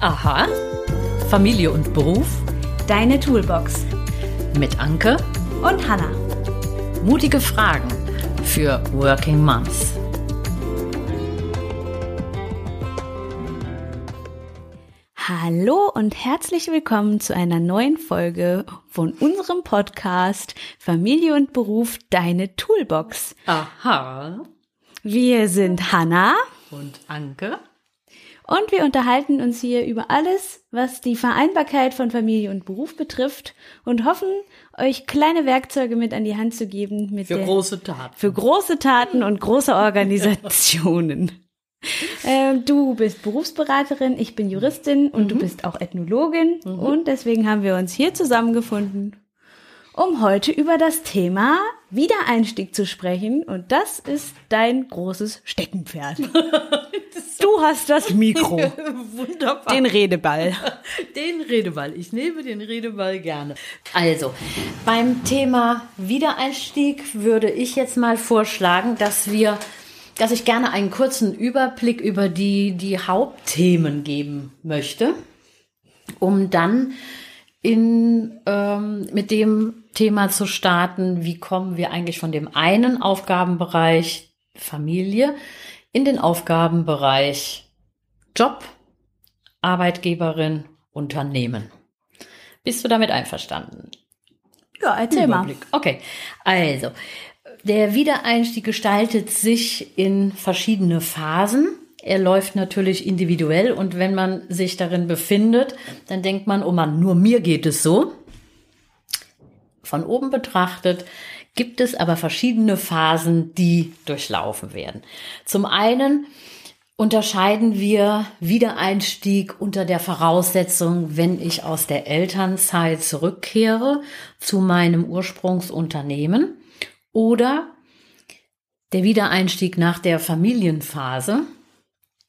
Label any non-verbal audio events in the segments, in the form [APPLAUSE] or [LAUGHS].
Aha. Familie und Beruf Deine Toolbox mit Anke. und Hannah. Mutige Fragen für Working Moms. Hallo und herzlich willkommen zu einer neuen Folge von unserem Podcast Familie und Beruf Deine Toolbox. Aha. Wir sind Hannah Und Anke. Und wir unterhalten uns hier über alles, was die Vereinbarkeit von Familie und Beruf betrifft und hoffen, euch kleine Werkzeuge mit an die Hand zu geben mit Für der große Taten. für große Taten und große Organisationen. [LAUGHS] Ähm, du bist Berufsberaterin, ich bin Juristin und du bist auch Ethnologin. Und deswegen haben wir uns hier zusammengefunden, um heute über das Thema Wiedereinstieg zu sprechen. Und das ist dein großes Steckenpferd. [LAUGHS] Du hast das Mikro, [LAUGHS] Wunderbar. den Redeball. [LAUGHS] Den Redeball. Ich nehme den Redeball gerne. Also, beim Thema Wiedereinstieg würde ich jetzt mal vorschlagen, dass wir, dass ich gerne einen kurzen Überblick über die, die Hauptthemen geben möchte, um dann in, ähm, mit dem Thema zu starten, wie kommen wir eigentlich von dem einen Aufgabenbereich Familie in den Aufgabenbereich Job, Arbeitgeberin, Unternehmen. Bist du damit einverstanden? Ja, erzähl mal. Überblick. Okay, also der Wiedereinstieg gestaltet sich in verschiedene Phasen. Er läuft natürlich individuell und wenn man sich darin befindet, dann denkt man, oh Mann, nur mir geht es so. Von oben betrachtet gibt es aber verschiedene Phasen, die durchlaufen werden. Zum einen unterscheiden wir Wiedereinstieg unter der Voraussetzung, wenn ich aus der Elternzeit zurückkehre zu meinem Ursprungsunternehmen oder der Wiedereinstieg nach der Familienphase,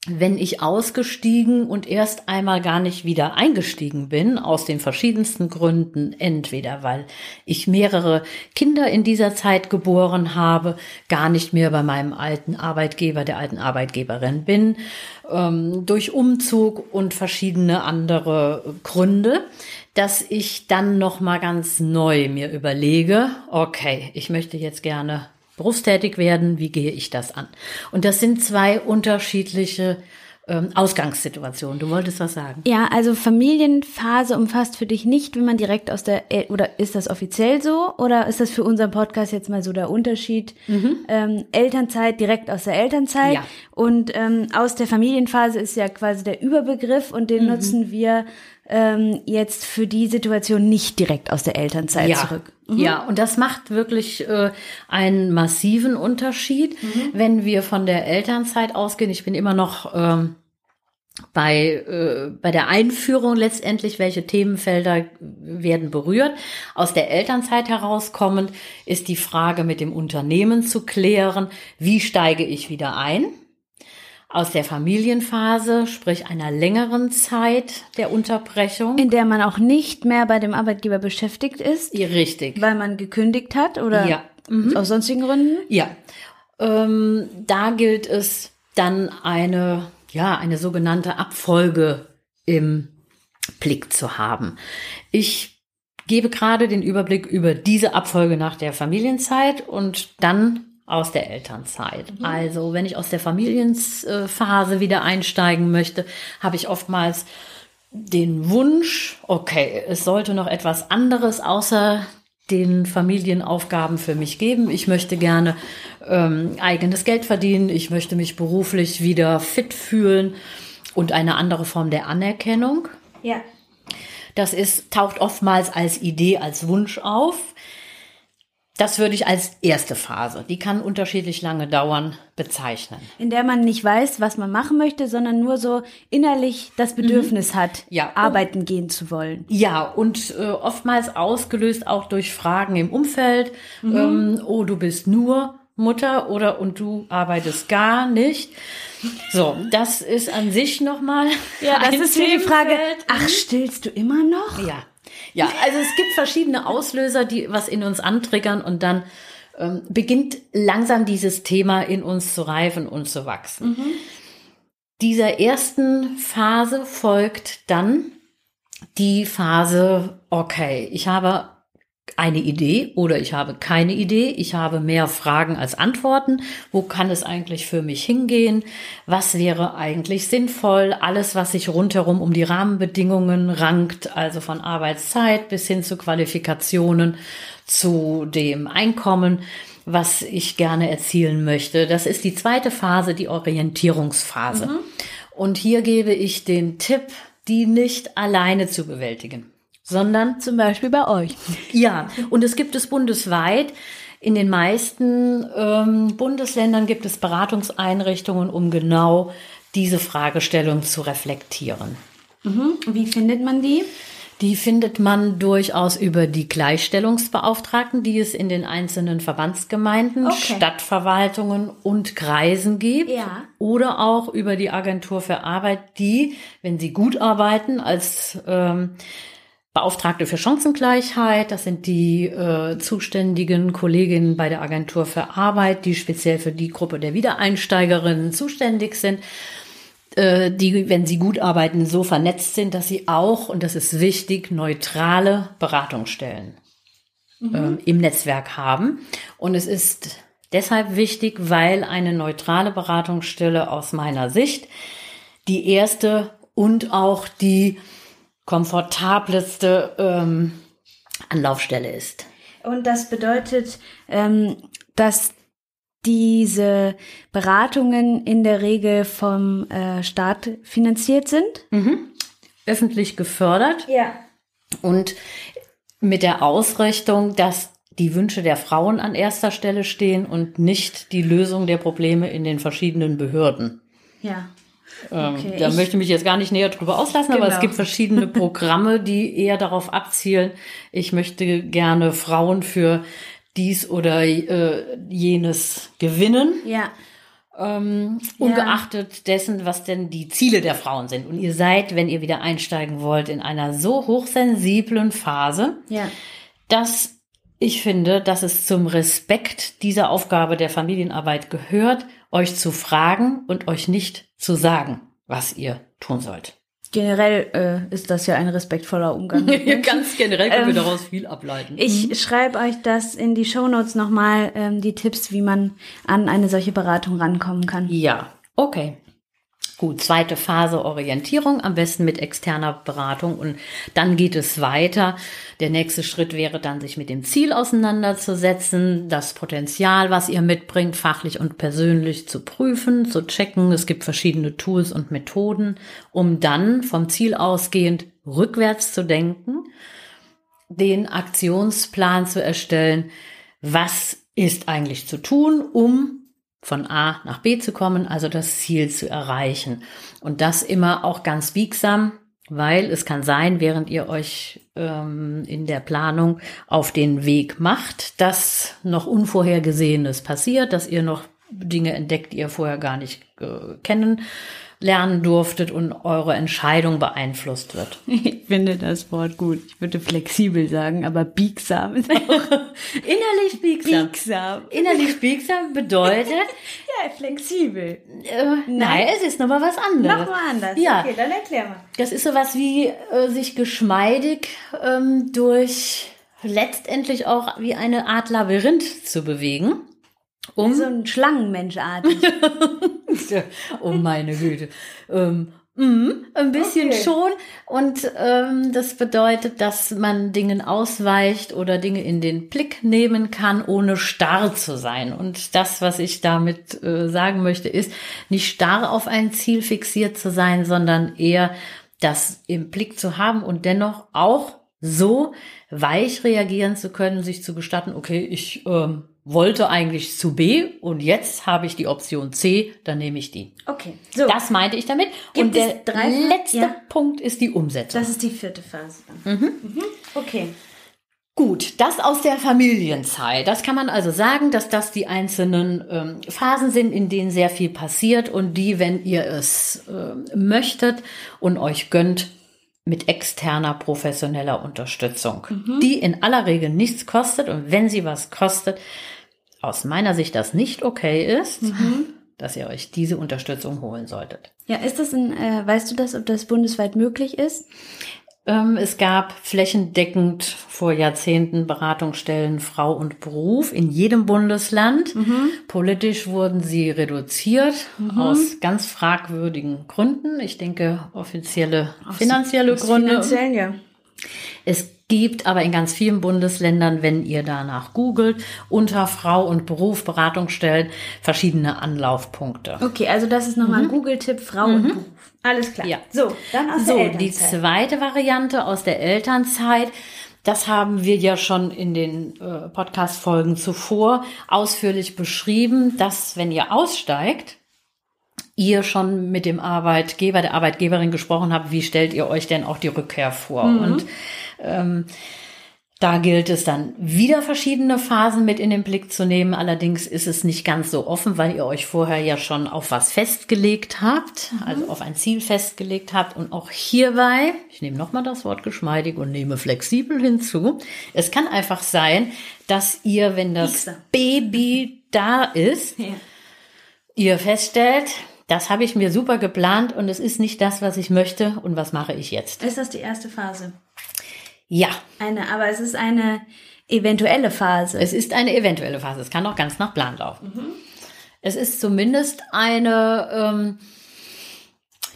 wenn ich ausgestiegen und erst einmal gar nicht wieder eingestiegen bin, aus den verschiedensten Gründen, entweder weil ich mehrere Kinder in dieser Zeit geboren habe, gar nicht mehr bei meinem alten Arbeitgeber, der alten Arbeitgeberin bin, ähm, durch Umzug und verschiedene andere Gründe, dass ich dann noch mal ganz neu mir überlege, okay, ich möchte jetzt gerne berufstätig werden, wie gehe ich das an? Und das sind zwei unterschiedliche ähm, Ausgangssituationen. Du wolltest was sagen? Ja, also Familienphase umfasst für dich nicht, wenn man direkt aus der, El oder ist das offiziell so? Oder ist das für unseren Podcast jetzt mal so der Unterschied? Ähm, Elternzeit direkt aus der Elternzeit. Ja. Und ähm, aus der Familienphase ist ja quasi der Überbegriff und den nutzen wir ähm, jetzt für die Situation nicht direkt aus der Elternzeit zurück. Ja, und das macht wirklich äh, einen massiven Unterschied, wenn wir von der Elternzeit ausgehen. Ich bin immer noch ähm, bei, äh, bei der Einführung letztendlich, welche Themenfelder werden berührt. Aus der Elternzeit herauskommend ist die Frage mit dem Unternehmen zu klären, wie steige ich wieder ein? Aus der Familienphase, sprich einer längeren Zeit der Unterbrechung. In der man auch nicht mehr bei dem Arbeitgeber beschäftigt ist, Richtig. weil man gekündigt hat oder Ja. aus sonstigen Gründen. Ja, ähm, da gilt es dann eine, ja, eine sogenannte Abfolge im Blick zu haben. Ich gebe gerade den Überblick über diese Abfolge nach der Familienzeit und dann aus der Elternzeit. Also, wenn ich aus der Familienphase wieder einsteigen möchte, habe ich oftmals den Wunsch, okay, es sollte noch etwas anderes außer den Familienaufgaben für mich geben. Ich möchte gerne ähm, eigenes Geld verdienen. Ich möchte mich beruflich wieder fit fühlen und eine andere Form der Anerkennung. Ja. Das ist, taucht oftmals als Idee, als Wunsch auf. Das würde ich als erste Phase, die kann unterschiedlich lange dauern, bezeichnen. In der man nicht weiß, was man machen möchte, sondern nur so innerlich das Bedürfnis hat, Ja. arbeiten gehen zu wollen. Ja, und äh, oftmals ausgelöst auch durch Fragen im Umfeld. Ähm, oh, du bist nur Mutter oder und du arbeitest gar nicht. So, das ist an sich nochmal. Ja, [LAUGHS] das ist wie die Frage, ach, stillst du immer noch? Ja. Ja, also es gibt verschiedene Auslöser, die was in uns antriggern und dann ähm, beginnt langsam dieses Thema in uns zu reifen und zu wachsen. Dieser ersten Phase folgt dann die Phase, okay, ich habe eine Idee oder ich habe keine Idee, ich habe mehr Fragen als Antworten. Wo kann es eigentlich für mich hingehen? Was wäre eigentlich sinnvoll? Alles, was sich rundherum um die Rahmenbedingungen rankt, also von Arbeitszeit bis hin zu Qualifikationen, zu dem Einkommen, was ich gerne erzielen möchte. Das ist die zweite Phase, die Orientierungsphase. Mhm. Und hier gebe ich den Tipp, die nicht alleine zu bewältigen sondern zum Beispiel bei euch. Ja, und es gibt es bundesweit. In den meisten ähm, Bundesländern gibt es Beratungseinrichtungen, um genau diese Fragestellung zu reflektieren. Mhm. Wie findet man die? Die findet man durchaus über die Gleichstellungsbeauftragten, die es in den einzelnen Verbandsgemeinden, okay. Stadtverwaltungen und Kreisen gibt. Ja. Oder auch über die Agentur für Arbeit, die, wenn sie gut arbeiten, als ähm, Beauftragte für Chancengleichheit, das sind die äh, zuständigen Kolleginnen bei der Agentur für Arbeit, die speziell für die Gruppe der Wiedereinsteigerinnen zuständig sind, äh, die, wenn sie gut arbeiten, so vernetzt sind, dass sie auch, und das ist wichtig, neutrale Beratungsstellen mhm. äh, im Netzwerk haben. Und es ist deshalb wichtig, weil eine neutrale Beratungsstelle aus meiner Sicht die erste und auch die komfortableste ähm, Anlaufstelle ist. Und das bedeutet, ähm, dass diese Beratungen in der Regel vom äh, Staat finanziert sind? Mhm. Öffentlich gefördert. Ja. Und mit der Ausrichtung, dass die Wünsche der Frauen an erster Stelle stehen und nicht die Lösung der Probleme in den verschiedenen Behörden. Ja. Ähm, okay, da möchte ich mich jetzt gar nicht näher drüber auslassen, genau. aber es genau. gibt verschiedene Programme, die eher darauf abzielen, ich möchte gerne Frauen für dies oder äh, jenes gewinnen. Ja. Ähm, ja. Ungeachtet dessen, was denn die Ziele der Frauen sind. Und ihr seid, wenn ihr wieder einsteigen wollt, in einer so hochsensiblen Phase, ja. dass ich finde, dass es zum Respekt dieser Aufgabe der Familienarbeit gehört, euch zu fragen und euch nicht zu sagen, was ihr tun sollt. Generell äh, ist das ja ein respektvoller Umgang. [LAUGHS] Ganz generell können ähm, wir daraus viel ableiten. Ich mhm. schreibe euch das in die Shownotes nochmal, ähm, die Tipps, wie man an eine solche Beratung rankommen kann. Ja, okay. Gut, zweite Phase Orientierung, am besten mit externer Beratung und dann geht es weiter. Der nächste Schritt wäre dann, sich mit dem Ziel auseinanderzusetzen, das Potenzial, was ihr mitbringt, fachlich und persönlich zu prüfen, zu checken. Es gibt verschiedene Tools und Methoden, um dann vom Ziel ausgehend rückwärts zu denken, den Aktionsplan zu erstellen. Was ist eigentlich zu tun, um von A nach B zu kommen, also das Ziel zu erreichen. Und das immer auch ganz biegsam, weil es kann sein, während ihr euch ähm, in der Planung auf den Weg macht, dass noch Unvorhergesehenes passiert, dass ihr noch Dinge entdeckt, die ihr vorher gar nicht äh, kennen lernen durftet und eure Entscheidung beeinflusst wird. [LAUGHS] Ich finde das Wort gut. Ich würde flexibel sagen, aber biegsam ist auch [LAUGHS] innerlich biegsam. Biegsam. Innerlich biegsam bedeutet [LAUGHS] ja flexibel. Äh, nein. nein, es ist nochmal was anderes. Nochmal anders. Ja. Okay, dann erklär mal. Das ist sowas wie äh, sich geschmeidig ähm, durch letztendlich auch wie eine Art Labyrinth zu bewegen. Um so ein Schlangenmenschartig. [LAUGHS] oh meine Güte. Ähm, mm, ein bisschen okay. schon. Und ähm, das bedeutet, dass man Dingen ausweicht oder Dinge in den Blick nehmen kann, ohne starr zu sein. Und das, was ich damit äh, sagen möchte, ist, nicht starr auf ein Ziel fixiert zu sein, sondern eher das im Blick zu haben und dennoch auch so weich reagieren zu können, sich zu gestatten, okay, ich ähm, wollte eigentlich zu B und jetzt habe ich die Option C, dann nehme ich die. Okay. So. Das meinte ich damit. Gibt und der letzte ja. Punkt ist die Umsetzung. Das ist die vierte Phase. Mhm. Mhm. Okay. Gut, das aus der Familienzeit. Das kann man also sagen, dass das die einzelnen ähm, Phasen sind, in denen sehr viel passiert und die, wenn ihr es äh, möchtet und euch gönnt, mit externer professioneller Unterstützung, mhm. die in aller Regel nichts kostet und wenn sie was kostet, aus meiner Sicht das nicht okay ist, mhm. dass ihr euch diese Unterstützung holen solltet. Ja, ist das ein, äh, weißt du das, ob das bundesweit möglich ist? Ähm, es gab flächendeckend vor Jahrzehnten Beratungsstellen Frau und Beruf in jedem Bundesland. Mhm. Politisch wurden sie reduziert mhm. aus ganz fragwürdigen Gründen. Ich denke, offizielle finanzielle aus Gründe. Finanziell, ja. Es gibt aber in ganz vielen Bundesländern, wenn ihr danach googelt, unter Frau und Beruf Beratungsstellen verschiedene Anlaufpunkte. Okay, also das ist nochmal mhm. ein Google-Tipp, Frau mhm. und Beruf. Alles klar. Ja. So, dann aus so, der Elternzeit. Die zweite Variante aus der Elternzeit. Das haben wir ja schon in den äh, Podcast-Folgen zuvor ausführlich beschrieben, dass wenn ihr aussteigt, ihr schon mit dem Arbeitgeber, der Arbeitgeberin gesprochen habt, wie stellt ihr euch denn auch die Rückkehr vor? Mhm. Und ähm, da gilt es dann wieder verschiedene Phasen mit in den Blick zu nehmen. Allerdings ist es nicht ganz so offen, weil ihr euch vorher ja schon auf was festgelegt habt, mhm. also auf ein Ziel festgelegt habt. Und auch hierbei, ich nehme nochmal das Wort geschmeidig und nehme flexibel hinzu. Es kann einfach sein, dass ihr, wenn das Baby da ist, ja. ihr feststellt, das habe ich mir super geplant und es ist nicht das, was ich möchte. Und was mache ich jetzt? Ist das die erste Phase? Ja. Eine, aber es ist eine eventuelle Phase. Es ist eine eventuelle Phase. Es kann auch ganz nach Plan laufen. Mhm. Es ist zumindest eine, ähm,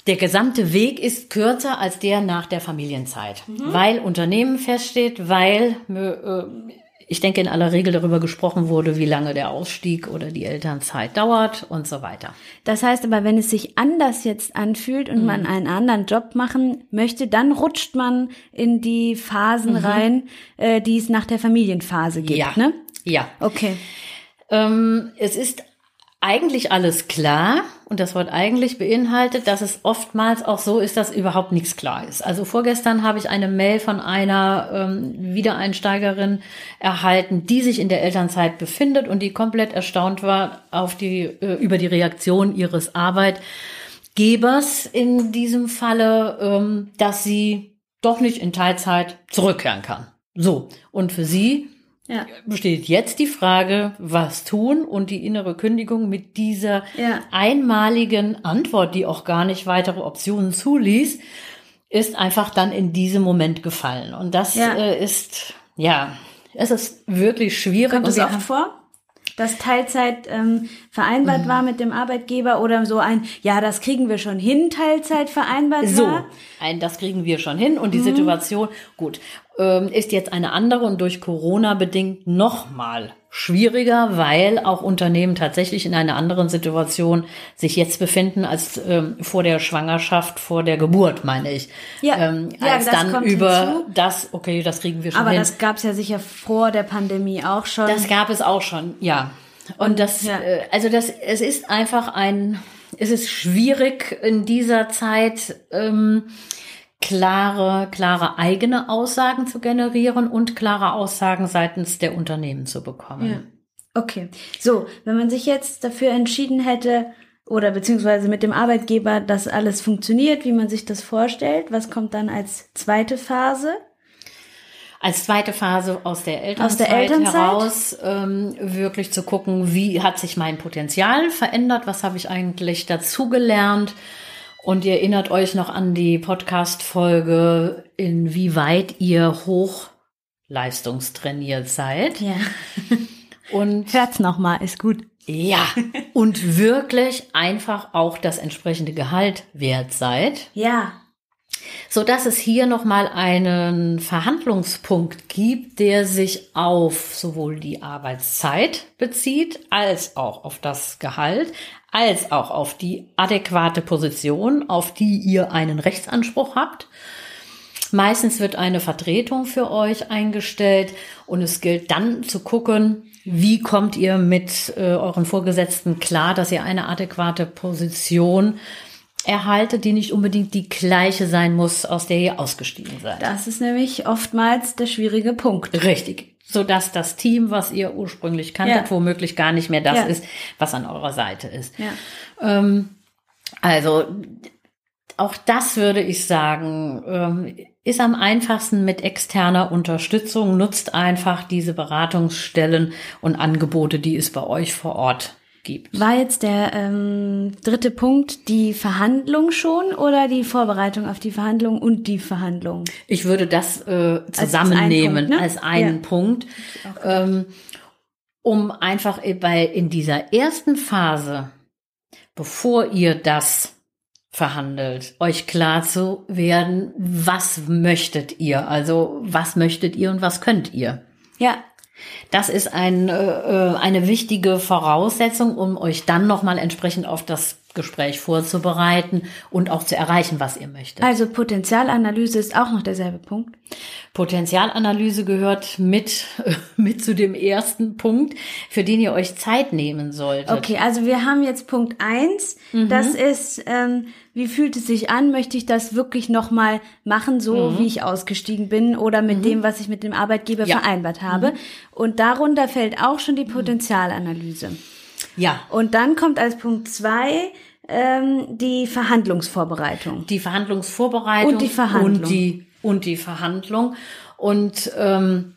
der gesamte Weg ist kürzer als der nach der Familienzeit, mhm. weil Unternehmen feststeht, weil äh, ich denke, in aller Regel darüber gesprochen wurde, wie lange der Ausstieg oder die Elternzeit dauert und so weiter. Das heißt aber, wenn es sich anders jetzt anfühlt und mhm. man einen anderen Job machen möchte, dann rutscht man in die Phasen mhm. rein, äh, die es nach der Familienphase gibt, ja. ne? Ja. Okay. Ähm, es ist eigentlich alles klar und das Wort eigentlich beinhaltet, dass es oftmals auch so ist, dass überhaupt nichts klar ist. Also vorgestern habe ich eine Mail von einer ähm, Wiedereinsteigerin erhalten, die sich in der Elternzeit befindet und die komplett erstaunt war auf die, äh, über die Reaktion ihres Arbeitgebers in diesem Falle, ähm, dass sie doch nicht in Teilzeit zurückkehren kann. So. Und für sie ja. besteht jetzt die Frage, was tun und die innere Kündigung mit dieser ja. einmaligen Antwort, die auch gar nicht weitere Optionen zuließ, ist einfach dann in diesem Moment gefallen. Und das ja. äh, ist, ja, es ist wirklich schwierig. Kommt das oft vor? dass Teilzeit ähm, vereinbart mhm. war mit dem Arbeitgeber oder so ein, ja, das kriegen wir schon hin, Teilzeit vereinbart so, war? So, ein, das kriegen wir schon hin und die mhm. Situation, gut, ähm, ist jetzt eine andere und durch Corona bedingt nochmal schwieriger, weil auch Unternehmen tatsächlich in einer anderen Situation sich jetzt befinden als ähm, vor der Schwangerschaft, vor der Geburt, meine ich. Ja, ähm, ja als dann über hinzu. das, okay, das kriegen wir schon Aber hin. das gab es ja sicher vor der Pandemie auch schon. Das gab es auch schon, ja. Und, und das, ja. äh, also das, es ist einfach ein, es ist schwierig in dieser Zeit. Ähm, klare, klare eigene Aussagen zu generieren und klare Aussagen seitens der Unternehmen zu bekommen. Ja. Okay. So, wenn man sich jetzt dafür entschieden hätte, oder beziehungsweise mit dem Arbeitgeber, dass alles funktioniert, wie man sich das vorstellt, was kommt dann als zweite Phase? Als zweite Phase aus der Elternzeit, aus der Elternzeit? heraus ähm, wirklich zu gucken, wie hat sich mein Potenzial verändert, was habe ich eigentlich dazugelernt und ihr erinnert euch noch an die Podcast-Folge, inwieweit ihr hochleistungstrainiert seid. Ja. Und hört's nochmal, ist gut. Ja. [LAUGHS] Und wirklich einfach auch das entsprechende Gehalt wert seid. Ja. So dass es hier nochmal einen Verhandlungspunkt gibt, der sich auf sowohl die Arbeitszeit bezieht, als auch auf das Gehalt, als auch auf die adäquate Position, auf die ihr einen Rechtsanspruch habt. Meistens wird eine Vertretung für euch eingestellt und es gilt dann zu gucken, wie kommt ihr mit äh, euren Vorgesetzten klar, dass ihr eine adäquate Position erhaltet, die nicht unbedingt die gleiche sein muss, aus der ihr ausgestiegen seid. Das ist nämlich oftmals der schwierige Punkt. Richtig so dass das Team, was ihr ursprünglich kanntet, ja. womöglich gar nicht mehr das ja. ist, was an eurer Seite ist. Ja. Ähm, also auch das würde ich sagen, ähm, ist am einfachsten mit externer Unterstützung. Nutzt einfach diese Beratungsstellen und Angebote, die es bei euch vor Ort gibt. War jetzt der ähm, dritte Punkt die Verhandlung schon oder die Vorbereitung auf die Verhandlung und die Verhandlung? Ich würde das äh, zusammennehmen Punkt, ne? als einen Ja. Punkt, ähm, um einfach bei in dieser ersten Phase, bevor ihr das verhandelt, euch klar zu werden, was möchtet ihr? Also was möchtet ihr und was könnt ihr? Ja, Das ist ein, äh, äh, eine wichtige Voraussetzung, um euch dann nochmal entsprechend auf das Gespräch vorzubereiten und auch zu erreichen, was ihr möchtet. also Potenzialanalyse ist auch noch derselbe Punkt. Potenzialanalyse gehört mit, [LAUGHS] mit zu dem ersten Punkt, für den ihr euch Zeit nehmen solltet. Okay, also wir haben jetzt Punkt eins. Das ist, ähm, wie fühlt es sich an? Möchte ich das wirklich nochmal machen, so wie ich ausgestiegen bin oder mit dem, was ich mit dem Arbeitgeber Ja. vereinbart habe? Und darunter fällt auch schon die Potenzialanalyse. Ja, Und dann kommt als Punkt zwei ähm, die Verhandlungsvorbereitung. die Verhandlungsvorbereitung Und die Verhandlung. und die, und die Verhandlung. Und ähm,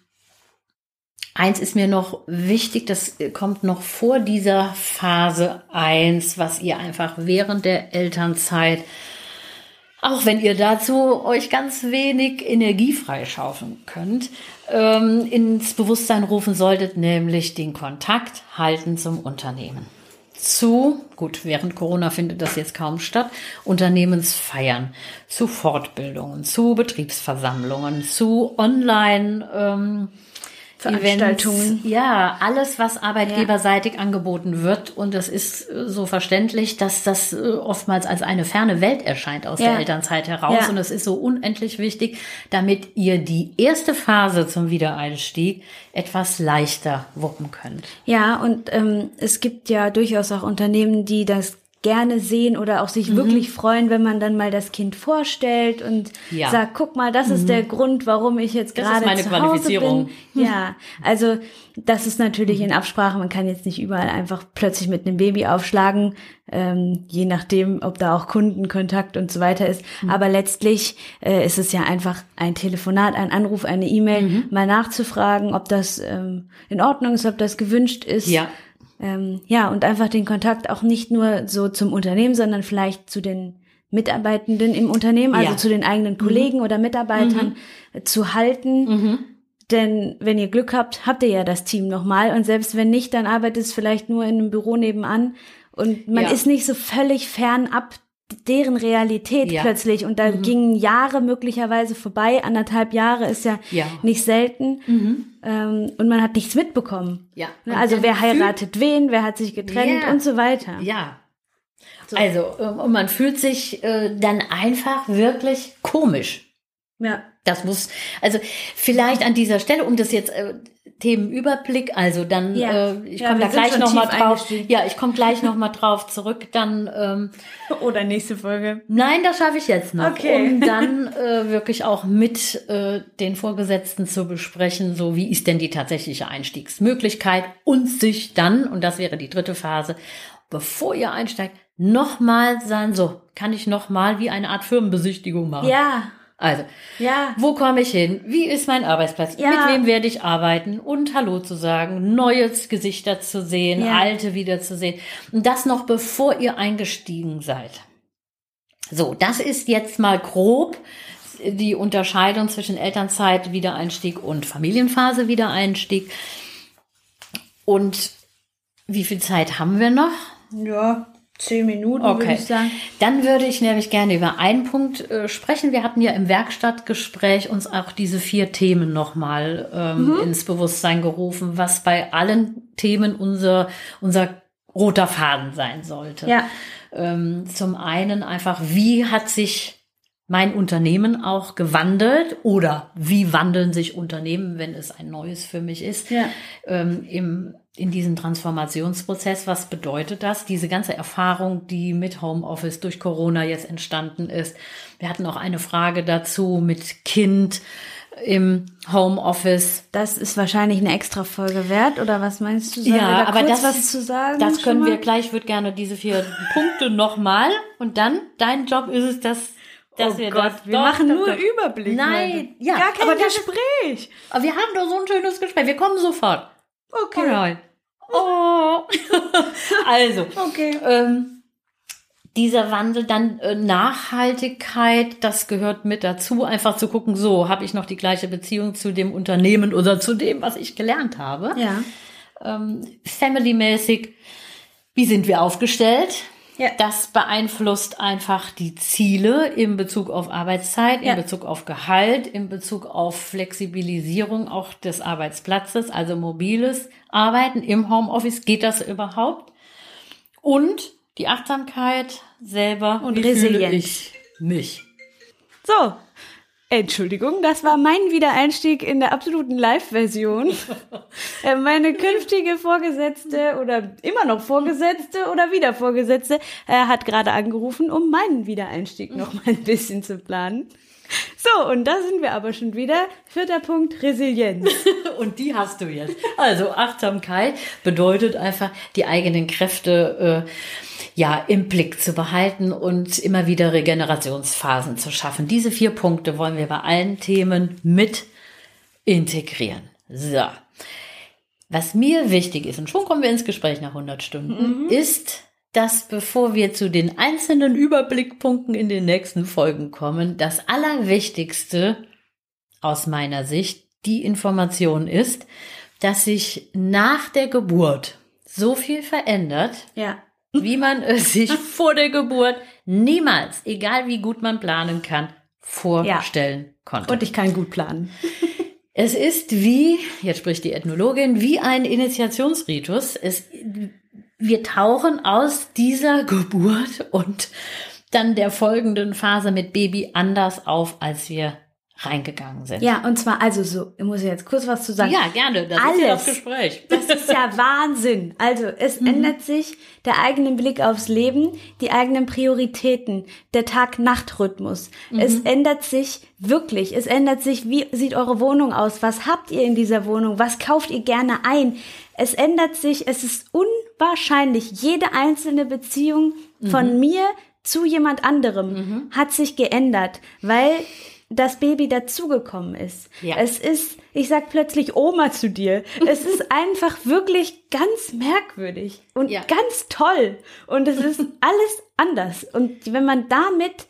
eins ist mir noch wichtig, das kommt noch vor dieser Phase eins, was ihr einfach während der Elternzeit, auch wenn ihr dazu euch ganz wenig Energie freischaufeln könnt, ähm, ins Bewusstsein rufen solltet, nämlich den Kontakt halten zum Unternehmen. Zu, gut, während Corona findet das jetzt kaum statt, Unternehmensfeiern, zu Fortbildungen, zu Betriebsversammlungen, zu Online ähm, Veranstaltungen. Events. Ja, alles, was arbeitgeberseitig angeboten wird. Und es ist äh, so verständlich, dass das äh, oftmals als eine ferne Welt erscheint aus Ja. der Elternzeit heraus. Ja. Und es ist so unendlich wichtig, damit ihr die erste Phase zum Wiedereinstieg etwas leichter wuppen könnt. Ja, und ähm, es gibt ja durchaus auch Unternehmen, die das gerne sehen oder auch sich wirklich freuen, wenn man dann mal das Kind vorstellt und Ja. sagt, guck mal, das ist der Grund, warum ich jetzt Das ist gerade meine zu Hause Qualifizierung. bin. Ja, also das ist natürlich in Absprache. Man kann jetzt nicht überall einfach plötzlich mit einem Baby aufschlagen, ähm, je nachdem, ob da auch Kundenkontakt und so weiter ist. Aber letztlich äh, ist es ja einfach ein Telefonat, ein Anruf, eine E-Mail, mal nachzufragen, ob das ähm, in Ordnung ist, ob das gewünscht ist. Ja. Ähm, ja, und einfach den Kontakt auch nicht nur so zum Unternehmen, sondern vielleicht zu den Mitarbeitenden im Unternehmen, also Ja. zu den eigenen Kollegen oder Mitarbeitern äh, zu halten. Denn wenn ihr Glück habt, habt ihr ja das Team nochmal. Und selbst wenn nicht, dann arbeitet es vielleicht nur in einem Büro nebenan. Und man Ja. ist nicht so völlig fernab deren Realität Ja. plötzlich. Und da gingen Jahre möglicherweise vorbei. Anderthalb Jahre ist ja, Ja. nicht selten. Ähm, und man hat nichts mitbekommen. Ja. Ne, Und Also wer heiratet wen, wer hat sich getrennt Ja. und so weiter. Ja. Also, ähm, und man fühlt sich äh, dann einfach wirklich komisch. Ja. Das muss, also vielleicht an dieser Stelle, um das jetzt äh, Themenüberblick, also dann, Ja. äh, ich Ja, komme da gleich noch mal drauf. Ja, ich komme gleich noch mal drauf zurück. Dann, ähm, [LAUGHS] Oder nächste Folge. nein, das schaffe ich jetzt noch, Okay. um dann [LAUGHS] äh, wirklich auch mit äh, den Vorgesetzten zu besprechen, so wie ist denn die tatsächliche Einstiegsmöglichkeit und sich dann, und das wäre die dritte Phase, bevor ihr einsteigt, nochmal sagen, so kann ich nochmal wie eine Art Firmenbesichtigung machen. Ja. Also, Ja. wo komme ich hin? Wie ist mein Arbeitsplatz? Ja. Mit wem werde ich arbeiten? Und Hallo zu sagen, neue Gesichter zu sehen, Ja. alte wiederzusehen. Und das noch bevor ihr eingestiegen seid. So, das ist jetzt mal grob die Unterscheidung zwischen Elternzeit, Wiedereinstieg und Familienphase, Wiedereinstieg. Und wie viel Zeit haben wir noch? Ja. Zehn Minuten würde Okay. ich sagen. Dann würde ich nämlich gerne über einen Punkt äh, sprechen. Wir hatten ja im Werkstattgespräch uns auch diese vier Themen nochmal ähm, Mhm. ins Bewusstsein gerufen, was bei allen Themen unser, unser roter Faden sein sollte. Ja. Ähm, zum einen einfach, wie hat sich mein Unternehmen auch gewandelt oder wie wandeln sich Unternehmen, wenn es ein neues für mich ist, Ja. ähm, im, in diesem Transformationsprozess. Was bedeutet das? Diese ganze Erfahrung, die mit Homeoffice durch Corona jetzt entstanden ist. Wir hatten auch eine Frage dazu mit Kind im Homeoffice. Das ist wahrscheinlich eine extra Folge wert, oder was meinst du? Ja, da aber das, was zu sagen? das können wir gleich. Ich würde gerne diese vier [LAUGHS] Punkte nochmal und dann dein Job ist es, dass, dass oh wir Gott, das wir doch, machen doch, nur doch. Überblick. Nein, ja, gar kein aber das- Gespräch. Aber wir haben doch so ein schönes Gespräch. Wir kommen sofort. Okay. Alright. Oh. [LAUGHS] also, Okay. ähm, dieser Wandel, dann äh, Nachhaltigkeit, das gehört mit dazu. Einfach zu gucken, so, habe ich noch die gleiche Beziehung zu dem Unternehmen oder zu dem, was ich gelernt habe. Ja. Ähm, Family-mäßig, wie sind wir aufgestellt? Ja. Das beeinflusst einfach die Ziele in Bezug auf Arbeitszeit, in Ja. Bezug auf Gehalt, in Bezug auf Flexibilisierung auch des Arbeitsplatzes, also mobiles Arbeiten im Homeoffice. Geht das überhaupt? Und die Achtsamkeit selber. Und Resilienz. Ich mich. So. Entschuldigung, das war mein Wiedereinstieg in der absoluten Live-Version. [LAUGHS] Äh, Meine künftige Vorgesetzte oder immer noch Vorgesetzte oder wieder Vorgesetzte äh, hat gerade angerufen, um meinen Wiedereinstieg noch mal ein bisschen zu planen. So, und da sind wir aber schon wieder. Vierter Punkt, Resilienz. [LAUGHS] Und die hast du jetzt. Also Achtsamkeit bedeutet einfach, die eigenen Kräfte äh, ja im Blick zu behalten und immer wieder Regenerationsphasen zu schaffen. Diese vier Punkte wollen wir bei allen Themen mit integrieren. So. Was mir wichtig ist, und schon kommen wir ins Gespräch nach 100 Stunden, ist, dass bevor wir zu den einzelnen Überblickpunkten in den nächsten Folgen kommen, das Allerwichtigste aus meiner Sicht die Information ist, dass sich nach der Geburt so viel verändert, Ja. Wie man es sich [LAUGHS] vor der Geburt niemals, egal wie gut man planen kann, vorstellen konnte. Und ich kann gut planen. [LAUGHS] Es ist wie, jetzt spricht die Ethnologin, wie ein Initiationsritus. Es, wir tauchen aus dieser Geburt und dann der folgenden Phase mit Baby anders auf, als wir reingegangen sind. Ja, und zwar also so, ich muss jetzt kurz was zu sagen. Ja, gerne. Das ist ja das Alles. Gespräch. [LAUGHS] Das ist ja Wahnsinn. Also es ändert sich der eigene Blick aufs Leben, die eigenen Prioritäten, der Tag-Nacht-Rhythmus. Es ändert sich wirklich. Es ändert sich, wie sieht eure Wohnung aus? Was habt ihr in dieser Wohnung? Was kauft ihr gerne ein? Es ändert sich. Es ist unwahrscheinlich. Jede einzelne Beziehung von mir zu jemand anderem hat sich geändert, weil das Baby dazugekommen ist. Ja. Es ist, ich sag plötzlich Oma zu dir. Es ist [LAUGHS] einfach wirklich ganz merkwürdig und Ja. ganz toll. Und es ist [LAUGHS] alles anders. Und wenn man damit,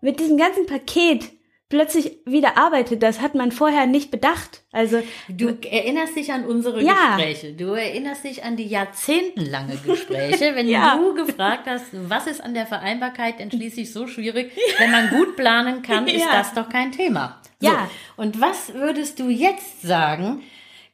mit diesem ganzen Paket plötzlich wieder arbeitet, das hat man vorher nicht bedacht. Also, Du erinnerst dich an unsere Ja. Gespräche. Du erinnerst dich an die jahrzehntelange Gespräche, [LAUGHS] wenn Ja. du gefragt hast, was ist an der Vereinbarkeit denn schließlich so schwierig? Wenn man gut planen kann, [LAUGHS] ist Ja. das doch kein Thema. So. Ja. Und was würdest du jetzt sagen?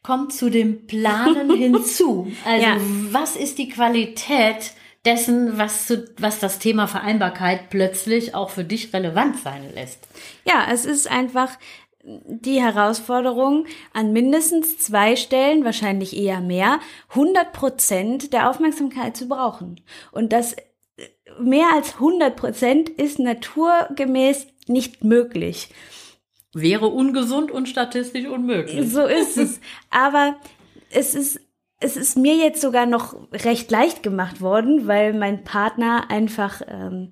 Kommt zu dem Planen [LAUGHS] hinzu. Also, Ja. was ist die Qualität dessen, was, zu, was das Thema Vereinbarkeit plötzlich auch für dich relevant sein lässt? ja, es ist einfach die Herausforderung, an mindestens zwei Stellen, wahrscheinlich eher mehr, 100 Prozent der Aufmerksamkeit zu brauchen. Und das mehr als 100 Prozent ist naturgemäß nicht möglich. Wäre ungesund und statistisch unmöglich. So ist es. [LAUGHS] Aber es ist, es ist mir jetzt sogar noch recht leicht gemacht worden, weil mein Partner einfach ähm,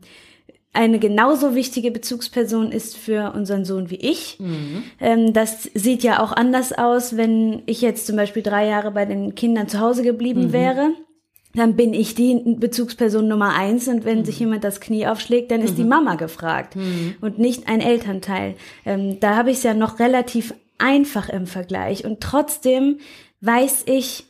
eine genauso wichtige Bezugsperson ist für unseren Sohn wie ich. Ähm, das sieht ja auch anders aus, wenn ich jetzt zum Beispiel drei Jahre bei den Kindern zu Hause geblieben wäre. Dann bin ich die Bezugsperson Nummer eins und wenn sich jemand das Knie aufschlägt, dann ist die Mama gefragt und nicht ein Elternteil. Ähm, da habe ich es ja noch relativ einfach im Vergleich und trotzdem weiß ich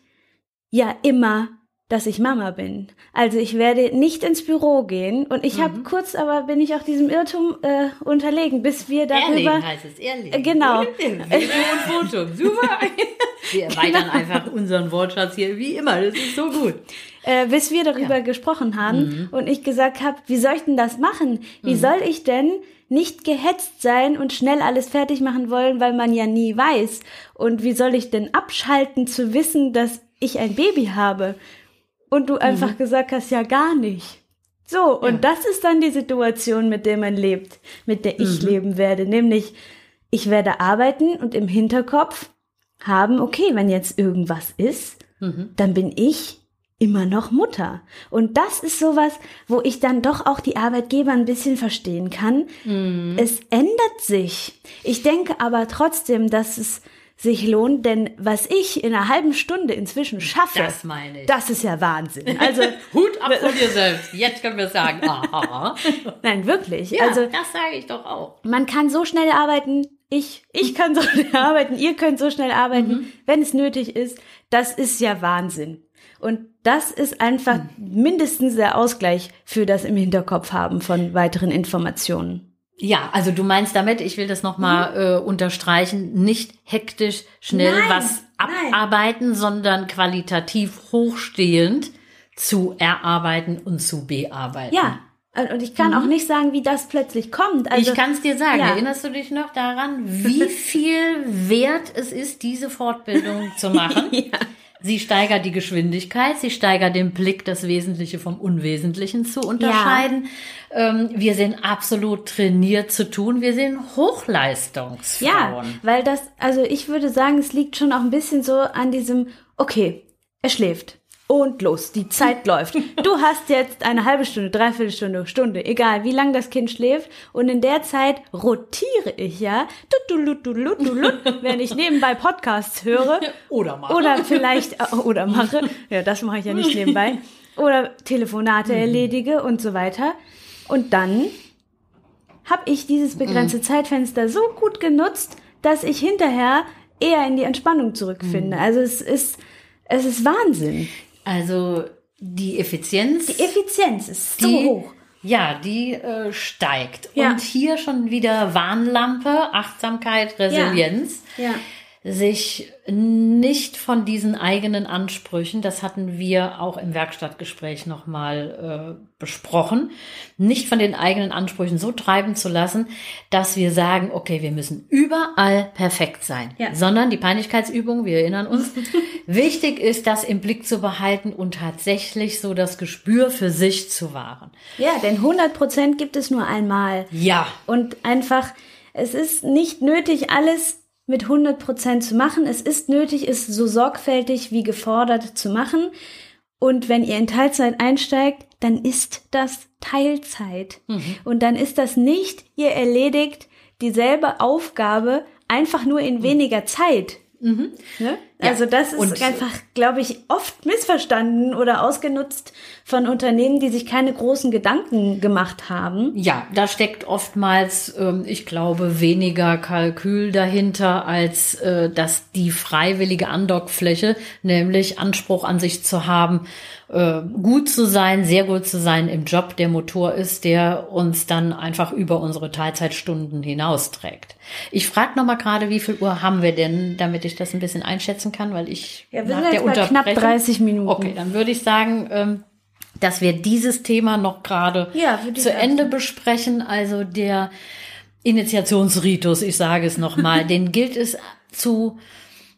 ja immer, dass ich Mama bin. Also ich werde nicht ins Büro gehen und ich habe kurz, aber bin ich auch diesem Irrtum äh, unterlegen, bis wir darüber Erlegen heißt es, erlegen. Äh, genau. Video und Foto, [LAUGHS] super. Wir erweitern einfach unseren Wortschatz hier, wie immer, das ist so gut. äh, bis wir darüber gesprochen haben und ich gesagt habe, wie soll ich denn das machen? Wie soll ich denn nicht gehetzt sein und schnell alles fertig machen wollen, weil man ja nie weiß? Und wie soll ich denn abschalten zu wissen, dass ich ein Baby habe? Und du einfach gesagt hast, ja gar nicht. So, und das ist dann die Situation, mit der man lebt, mit der ich leben werde. Nämlich, ich werde arbeiten und im Hinterkopf haben, okay, wenn jetzt irgendwas ist, dann bin ich immer noch Mutter. Und das ist sowas, wo ich dann doch auch die Arbeitgeber ein bisschen verstehen kann. Es ändert sich. Ich denke aber trotzdem, dass es sich lohnt, denn was ich in einer halben Stunde inzwischen schaffe, Das meine ich. das ist ja Wahnsinn. Also, [LAUGHS] Hut ab von dir selbst. Jetzt können wir sagen, [LAUGHS] aha. nein, wirklich. Ja, also, das sage ich doch auch. man kann so schnell arbeiten, ich, ich kann so schnell [LAUGHS] arbeiten, ihr könnt so schnell arbeiten, wenn es nötig ist. Das ist ja Wahnsinn. Und das ist einfach mindestens der Ausgleich für das im Hinterkopf haben von weiteren Informationen. Ja, also du meinst damit, ich will das nochmal äh, unterstreichen, nicht hektisch schnell Nein, was nein. abarbeiten, sondern qualitativ hochstehend zu erarbeiten und zu bearbeiten. Ja, und ich kann auch nicht sagen, wie das plötzlich kommt. Also, ich kann es dir sagen. ja. Erinnerst du dich noch daran, wie [LAUGHS] viel wert es ist, diese Fortbildung zu machen? [LAUGHS] Ja. Sie steigert die Geschwindigkeit, sie steigert den Blick, das Wesentliche vom Unwesentlichen zu unterscheiden. Ähm, wir sind absolut trainiert zu tun. Wir sind Hochleistungsfrauen. Ja, weil das, also ich würde sagen, es liegt schon auch ein bisschen so an diesem, okay, er schläft. Und los, die Zeit [LAUGHS] läuft. Du hast jetzt eine halbe Stunde, dreiviertel Stunde, Stunde, egal wie lang das Kind schläft. Und in der Zeit rotiere ich ja, [LAUGHS] wenn ich nebenbei Podcasts höre. [LAUGHS] Oder mal. Oder vielleicht, äh, oder mache, ja, das mache ich ja nicht nebenbei. Oder Telefonate erledige und so weiter. Und dann habe ich dieses begrenzte Zeitfenster so gut genutzt, dass ich hinterher eher in die Entspannung zurückfinde. Also es ist, es ist Wahnsinn. Also die Effizienz. Die Effizienz ist so die- hoch. Ja, die äh, steigt. Ja. Und hier schon wieder Warnlampe, Achtsamkeit, Resilienz. Ja. Sich nicht von diesen eigenen Ansprüchen, das hatten wir auch im Werkstattgespräch nochmal äh, besprochen, nicht von den eigenen Ansprüchen so treiben zu lassen, dass wir sagen, okay, wir müssen überall perfekt sein, Ja. sondern die Peinlichkeitsübung, wir erinnern uns, [LAUGHS] wichtig ist, das im Blick zu behalten und tatsächlich so das Gespür für sich zu wahren. Ja, denn 100 Prozent gibt es nur einmal. Ja, Und einfach, es ist nicht nötig, alles mit 100 Prozent zu machen. Es ist nötig, es so sorgfältig wie gefordert zu machen. Und wenn ihr in Teilzeit einsteigt, dann ist das Teilzeit. Und dann ist das nicht, ihr erledigt dieselbe Aufgabe einfach nur in weniger Zeit. Ne? Ja. Also das ist Und- einfach, glaube ich, oft missverstanden oder ausgenutzt von Unternehmen, die sich keine großen Gedanken gemacht haben. Ja, da steckt oftmals, ähm, ich glaube, weniger Kalkül dahinter, als äh, dass die freiwillige Andockfläche, nämlich Anspruch an sich zu haben, äh, gut zu sein, sehr gut zu sein im Job, der Motor ist, der uns dann einfach über unsere Teilzeitstunden hinausträgt. Ich frage noch mal gerade, wie viel Uhr haben wir denn, damit ich das ein bisschen einschätzen kann, weil ich Ja, wir nach sind der knapp Unterbrechung- 30 Minuten. Okay, dann würde ich sagen, ähm, dass wir dieses Thema noch gerade Ja, zu Ende besprechen. Also der Initiationsritus, ich sage es nochmal, [LAUGHS] den gilt es zu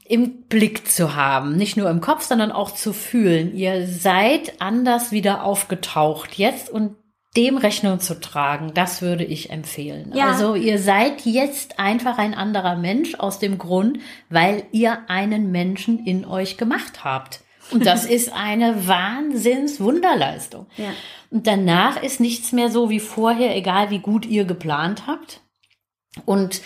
im Blick zu haben, nicht nur im Kopf, sondern auch zu fühlen. Ihr seid anders wieder aufgetaucht jetzt und dem Rechnung zu tragen, das würde ich empfehlen. Ja. Also ihr seid jetzt einfach ein anderer Mensch aus dem Grund, weil ihr einen Menschen in euch gemacht habt. Und das [LAUGHS] ist eine Wahnsinns-Wunderleistung. Ja. Und danach ist nichts mehr so wie vorher, egal wie gut ihr geplant habt. Und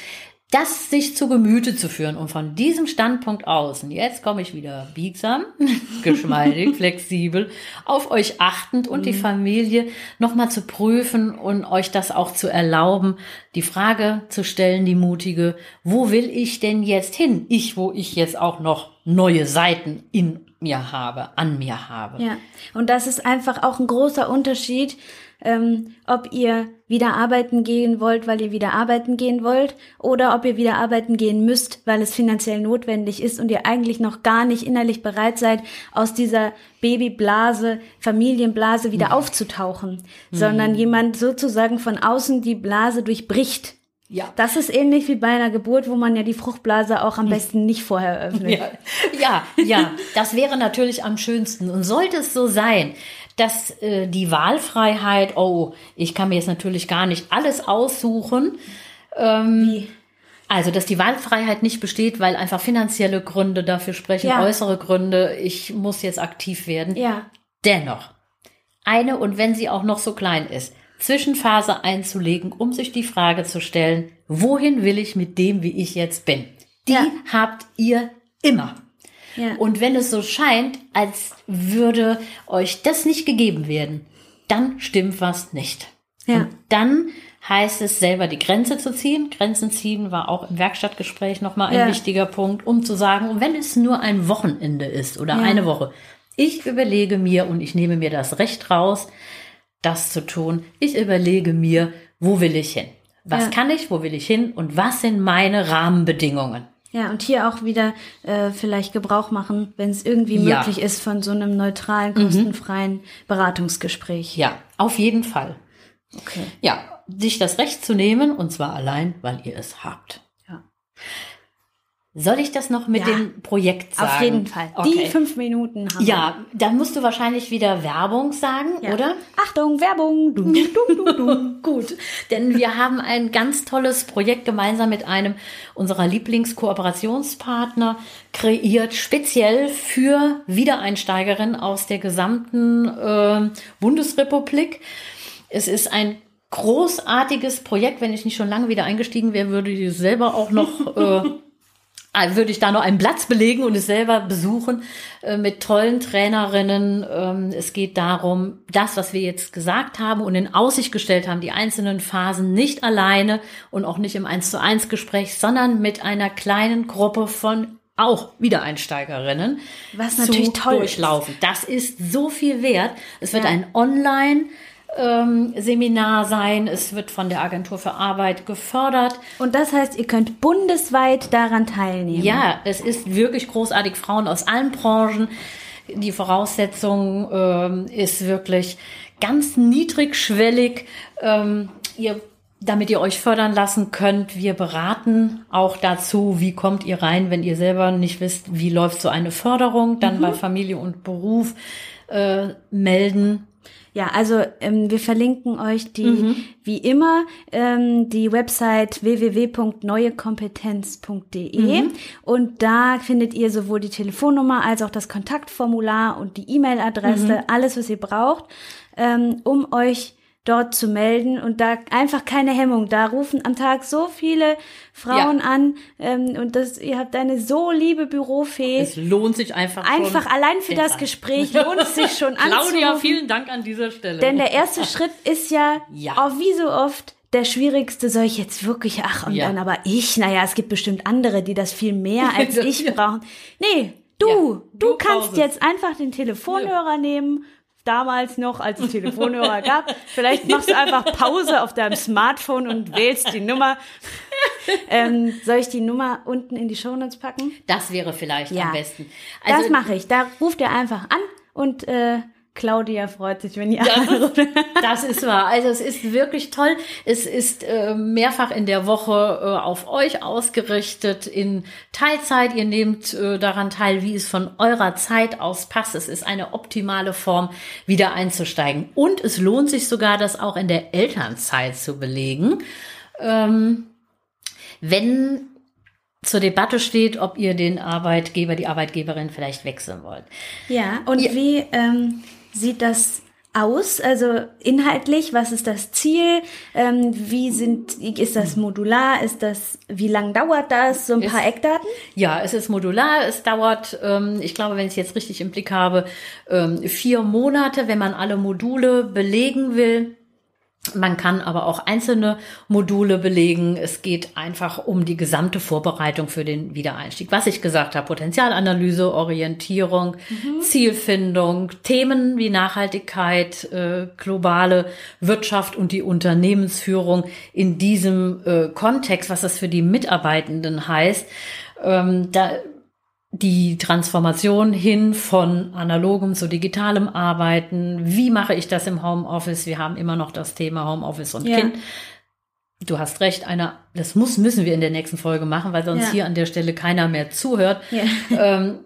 das sich zu Gemüte zu führen und von diesem Standpunkt aus, und jetzt komme ich wieder biegsam, [LAUGHS] geschmeidig, flexibel, auf euch achtend und die Familie nochmal zu prüfen und euch das auch zu erlauben, die Frage zu stellen, die mutige, wo will ich denn jetzt hin? Ich, wo ich jetzt auch noch neue Seiten in mir habe, an mir habe. Ja, und das ist einfach auch ein großer Unterschied, ähm, ob ihr wieder arbeiten gehen wollt, weil ihr wieder arbeiten gehen wollt, oder ob ihr wieder arbeiten gehen müsst, weil es finanziell notwendig ist und ihr eigentlich noch gar nicht innerlich bereit seid, aus dieser Babyblase, Familienblase wieder aufzutauchen, sondern jemand sozusagen von außen die Blase durchbricht. Ja. Das ist ähnlich wie bei einer Geburt, wo man ja die Fruchtblase auch am besten nicht vorher öffnet. Ja, ja, ja, das wäre natürlich am schönsten. Und sollte es so sein, dass äh, die Wahlfreiheit, oh, ich kann mir jetzt natürlich gar nicht alles aussuchen, Wie? also dass die Wahlfreiheit nicht besteht, weil einfach finanzielle Gründe dafür sprechen, Ja. äußere Gründe, ich muss jetzt aktiv werden. Ja. Dennoch, eine und wenn sie auch noch so klein ist, Zwischenphase einzulegen, um sich die Frage zu stellen, wohin will ich mit dem, wie ich jetzt bin? Die Ja. habt ihr immer. Ja. Und wenn es so scheint, als würde euch das nicht gegeben werden, dann stimmt was nicht. Ja. Und dann heißt es selber die Grenze zu ziehen. Grenzen ziehen war auch im Werkstattgespräch nochmal ein Ja. wichtiger Punkt, um zu sagen, und wenn es nur ein Wochenende ist oder Ja. eine Woche, ich überlege mir und ich nehme mir das Recht raus, das zu tun. Ich überlege mir, wo will ich hin? Was Ja. kann ich, wo will ich hin und was sind meine Rahmenbedingungen? Ja, und hier auch wieder äh, vielleicht Gebrauch machen, wenn es irgendwie Ja. Mhm. möglich ist, von so einem neutralen, kostenfreien Beratungsgespräch. Ja, auf jeden Fall. Okay. Ja, sich das Recht zu nehmen und zwar allein, weil ihr es habt. Ja. Soll ich das noch mit Ja. dem Projekt sagen? Auf jeden Fall. Okay. Die fünf Minuten haben Ja, dann musst du wahrscheinlich wieder Werbung sagen. Ja. oder? Achtung, Werbung. Dum, dum, dum, dum. [LAUGHS] Gut, denn wir haben ein ganz tolles Projekt gemeinsam mit einem unserer Lieblingskooperationspartner kreiert, speziell für Wiedereinsteigerinnen aus der gesamten äh, Bundesrepublik. Es ist ein großartiges Projekt. Wenn ich nicht schon lange wieder eingestiegen wäre, würde ich es selber auch noch [LAUGHS] äh, würde ich da noch einen Platz belegen und es selber besuchen äh, mit tollen Trainerinnen. Ähm, es geht darum, das, was wir jetzt gesagt haben und in Aussicht gestellt haben, die einzelnen Phasen nicht alleine und auch nicht im Eins zu eins Gespräch, sondern mit einer kleinen Gruppe von auch Wiedereinsteigerinnen Was natürlich zu toll ist. durchlaufen. Das ist so viel wert. Es wird Ja. ein Online ähm, Seminar sein. Es wird von der Agentur für Arbeit gefördert. Und das heißt, ihr könnt bundesweit daran teilnehmen. Ja, es ist wirklich großartig. Frauen aus allen Branchen. Die Voraussetzung ähm, ist wirklich ganz niedrigschwellig. Ähm, ihr, damit ihr euch fördern lassen könnt, wir beraten auch dazu, wie kommt ihr rein, wenn ihr selber nicht wisst, wie läuft so eine Förderung, dann bei Familie und Beruf äh, melden. Ja, also ähm, wir verlinken euch die, Mhm. wie immer, ähm, die Website www.neuekompetenz.de Mhm. und da findet ihr sowohl die Telefonnummer als auch das Kontaktformular und die E-Mail-Adresse, Mhm. alles, was ihr braucht, ähm, um euch dort zu melden und da einfach keine Hemmung. Da rufen am Tag so viele Frauen Ja. an ähm, und das, ihr habt eine so liebe Bürofee. Es lohnt sich einfach. Einfach allein für das. Gespräch lohnt es sich schon [LAUGHS] Claudia, anzurufen. vielen Dank an dieser Stelle. Denn der erste Schritt ist ja, Ja. auch wie so oft, der schwierigste, soll ich jetzt wirklich, ach, und Ja. dann aber ich, naja, es gibt bestimmt andere, die das viel mehr [LAUGHS] als ich Ja. brauchen. Nee, du, Ja, du, du kannst jetzt einfach den Telefonhörer nehmen, damals noch, als es Telefonhörer gab. Vielleicht machst du einfach Pause auf deinem Smartphone und wählst die Nummer. ähm, soll ich die Nummer unten in die Shownotes packen? das wäre vielleicht Ja. am besten. Also, das mache ich. Da ruft ihr einfach an und äh, Claudia freut sich, wenn ihr anruft. [LAUGHS] Das ist wahr. Also es ist wirklich toll. Es ist äh, mehrfach in der Woche äh, auf euch ausgerichtet in Teilzeit. Ihr nehmt äh, daran teil, wie es von eurer Zeit aus passt. Es ist eine optimale Form, wieder einzusteigen. Und es lohnt sich sogar, das auch in der Elternzeit zu belegen. Ähm, wenn zur Debatte steht, ob ihr den Arbeitgeber, die Arbeitgeberin vielleicht wechseln wollt. Ja, und Ja. wie ähm, sieht das aus? Also inhaltlich, was ist das Ziel? Ähm, wie sind, ist das modular? Ist das, wie lang dauert das? So ein paar Eckdaten? Ja, es ist modular. Es dauert, ähm, ich glaube, wenn ich es jetzt richtig im Blick habe, ähm, vier Monate, wenn man alle Module belegen will. Man kann aber auch einzelne Module belegen. Es geht einfach um die gesamte Vorbereitung für den Wiedereinstieg. Was ich gesagt habe, Potenzialanalyse, Orientierung, Zielfindung, Themen wie Nachhaltigkeit, äh, globale Wirtschaft und die Unternehmensführung in diesem äh, Kontext, was das für die Mitarbeitenden heißt. Ähm, da die Transformation hin von analogem zu digitalem Arbeiten. Wie mache ich das im Homeoffice? Wir haben immer noch das Thema Homeoffice und Ja. Kind. Du hast recht, einer, das muss, müssen wir in der nächsten Folge machen, weil sonst Ja. hier an der Stelle keiner mehr zuhört. Ja. Ähm,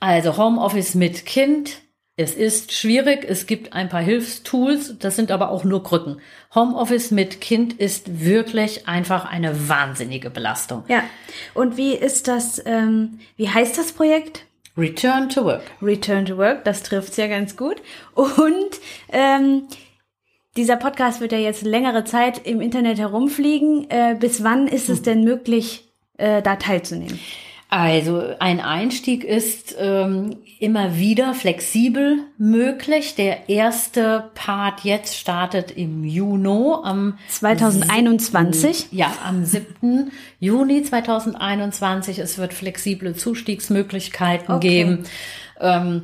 also Homeoffice mit Kind. Es ist schwierig. Es gibt ein paar Hilfstools. Das sind aber auch nur Krücken. Homeoffice mit Kind ist wirklich einfach eine wahnsinnige Belastung. Ja. Und wie ist das, ähm, wie heißt das Projekt? Return to work. Return to Work, das trifft's ja ganz gut. Und ähm, dieser Podcast wird ja jetzt längere Zeit im Internet herumfliegen. Äh, bis wann ist es denn möglich, äh, da teilzunehmen? Also ein Einstieg ist ähm, immer wieder flexibel möglich. Der erste Part jetzt startet im Juni am 2021. 7, ja, am 7. Juni 2021. Es wird flexible Zustiegsmöglichkeiten okay. geben. Ähm,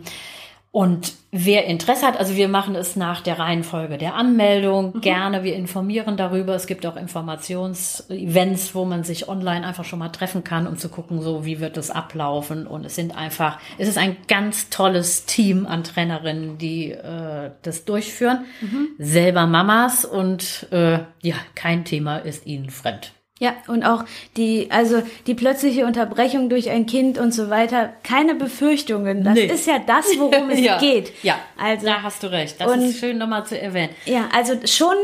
und wer Interesse hat, also wir machen es nach der Reihenfolge der Anmeldung mhm. gerne. Wir informieren darüber. Es gibt auch Informationsevents, wo man sich online einfach schon mal treffen kann, um zu gucken, so wie wird es ablaufen. Und es sind einfach, es ist ein ganz tolles Team an Trainerinnen, die äh, das durchführen. Mhm. Selber Mamas und äh, ja, kein Thema ist ihnen fremd. Ja, und auch die, also die plötzliche Unterbrechung durch ein Kind und so weiter, keine Befürchtungen. Das nee. ist ja das, worum [LAUGHS] es ja. geht. Ja, also, da hast du recht. Das und, ist schön nochmal zu erwähnen. Ja, also schon,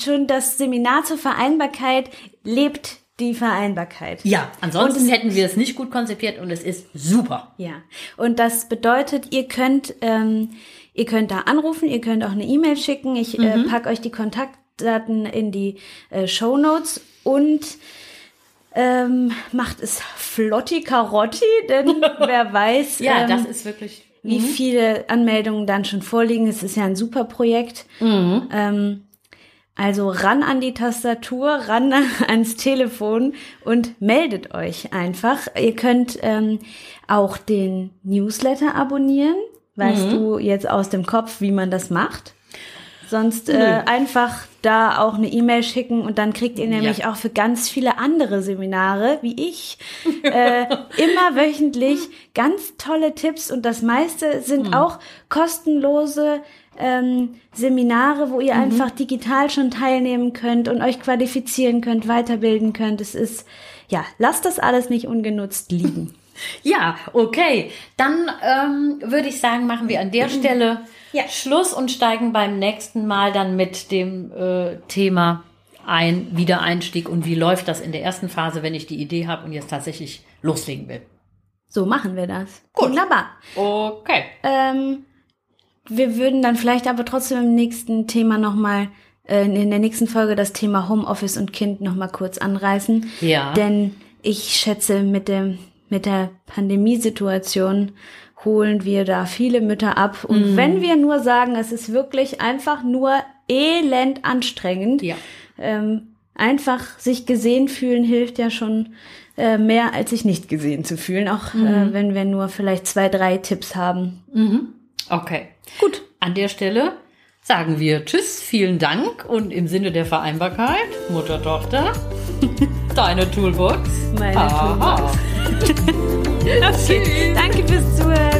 schon das Seminar zur Vereinbarkeit lebt die Vereinbarkeit. Ja, ansonsten und, hätten wir es nicht gut konzipiert und es ist super. Ja, und das bedeutet, ihr könnt, ähm, ihr könnt da anrufen, ihr könnt auch eine E-Mail schicken. Ich äh, mhm. äh, pack euch die Kontaktdaten in die äh, Show Notes und ähm, macht es Flotti Karotti, denn [LAUGHS] wer weiß, ja, ähm, das ist wirklich wie mhm. viele Anmeldungen dann schon vorliegen. Es ist ja ein super Projekt. Mhm. Ähm, also ran an die Tastatur, ran [LAUGHS] ans Telefon und meldet euch einfach. Ihr könnt ähm, auch den Newsletter abonnieren. Weißt mhm. du jetzt aus dem Kopf, wie man das macht? Sonst äh, einfach da auch eine E-Mail schicken und dann kriegt ihr nämlich ja. auch für ganz viele andere Seminare, wie ich, äh, [LAUGHS] immer wöchentlich ganz tolle Tipps und das meiste sind mhm. auch kostenlose ähm, Seminare, wo ihr mhm. einfach digital schon teilnehmen könnt und euch qualifizieren könnt, weiterbilden könnt. Es ist, ja, lasst das alles nicht ungenutzt liegen. [LAUGHS] Ja, okay. Dann ähm, würde ich sagen, machen wir an der Stelle ja. Schluss und steigen beim nächsten Mal dann mit dem äh, Thema ein, Wiedereinstieg und wie läuft das in der ersten Phase, wenn ich die Idee habe und jetzt tatsächlich loslegen will. So machen wir das. Gut. Wunderbar. Okay. Ähm, wir würden dann vielleicht aber trotzdem im nächsten Thema nochmal, äh, in der nächsten Folge das Thema Homeoffice und Kind nochmal kurz anreißen. Ja. Denn ich schätze, mit dem, mit der Pandemiesituation holen wir da viele Mütter ab. Und mhm. wenn wir nur sagen, es ist wirklich einfach nur elend anstrengend, ja. ähm, einfach sich gesehen fühlen hilft ja schon äh, mehr, als sich nicht gesehen zu fühlen, auch äh, mhm. äh, wenn wir nur vielleicht zwei, drei Tipps haben. Mhm. Okay, gut. An der Stelle sagen wir Tschüss, vielen Dank und im Sinne der Vereinbarkeit, Mutter, Tochter, [LAUGHS] deine Toolbox. Meine Aha. Toolbox. [LAUGHS] okay, danke fürs Zuhören.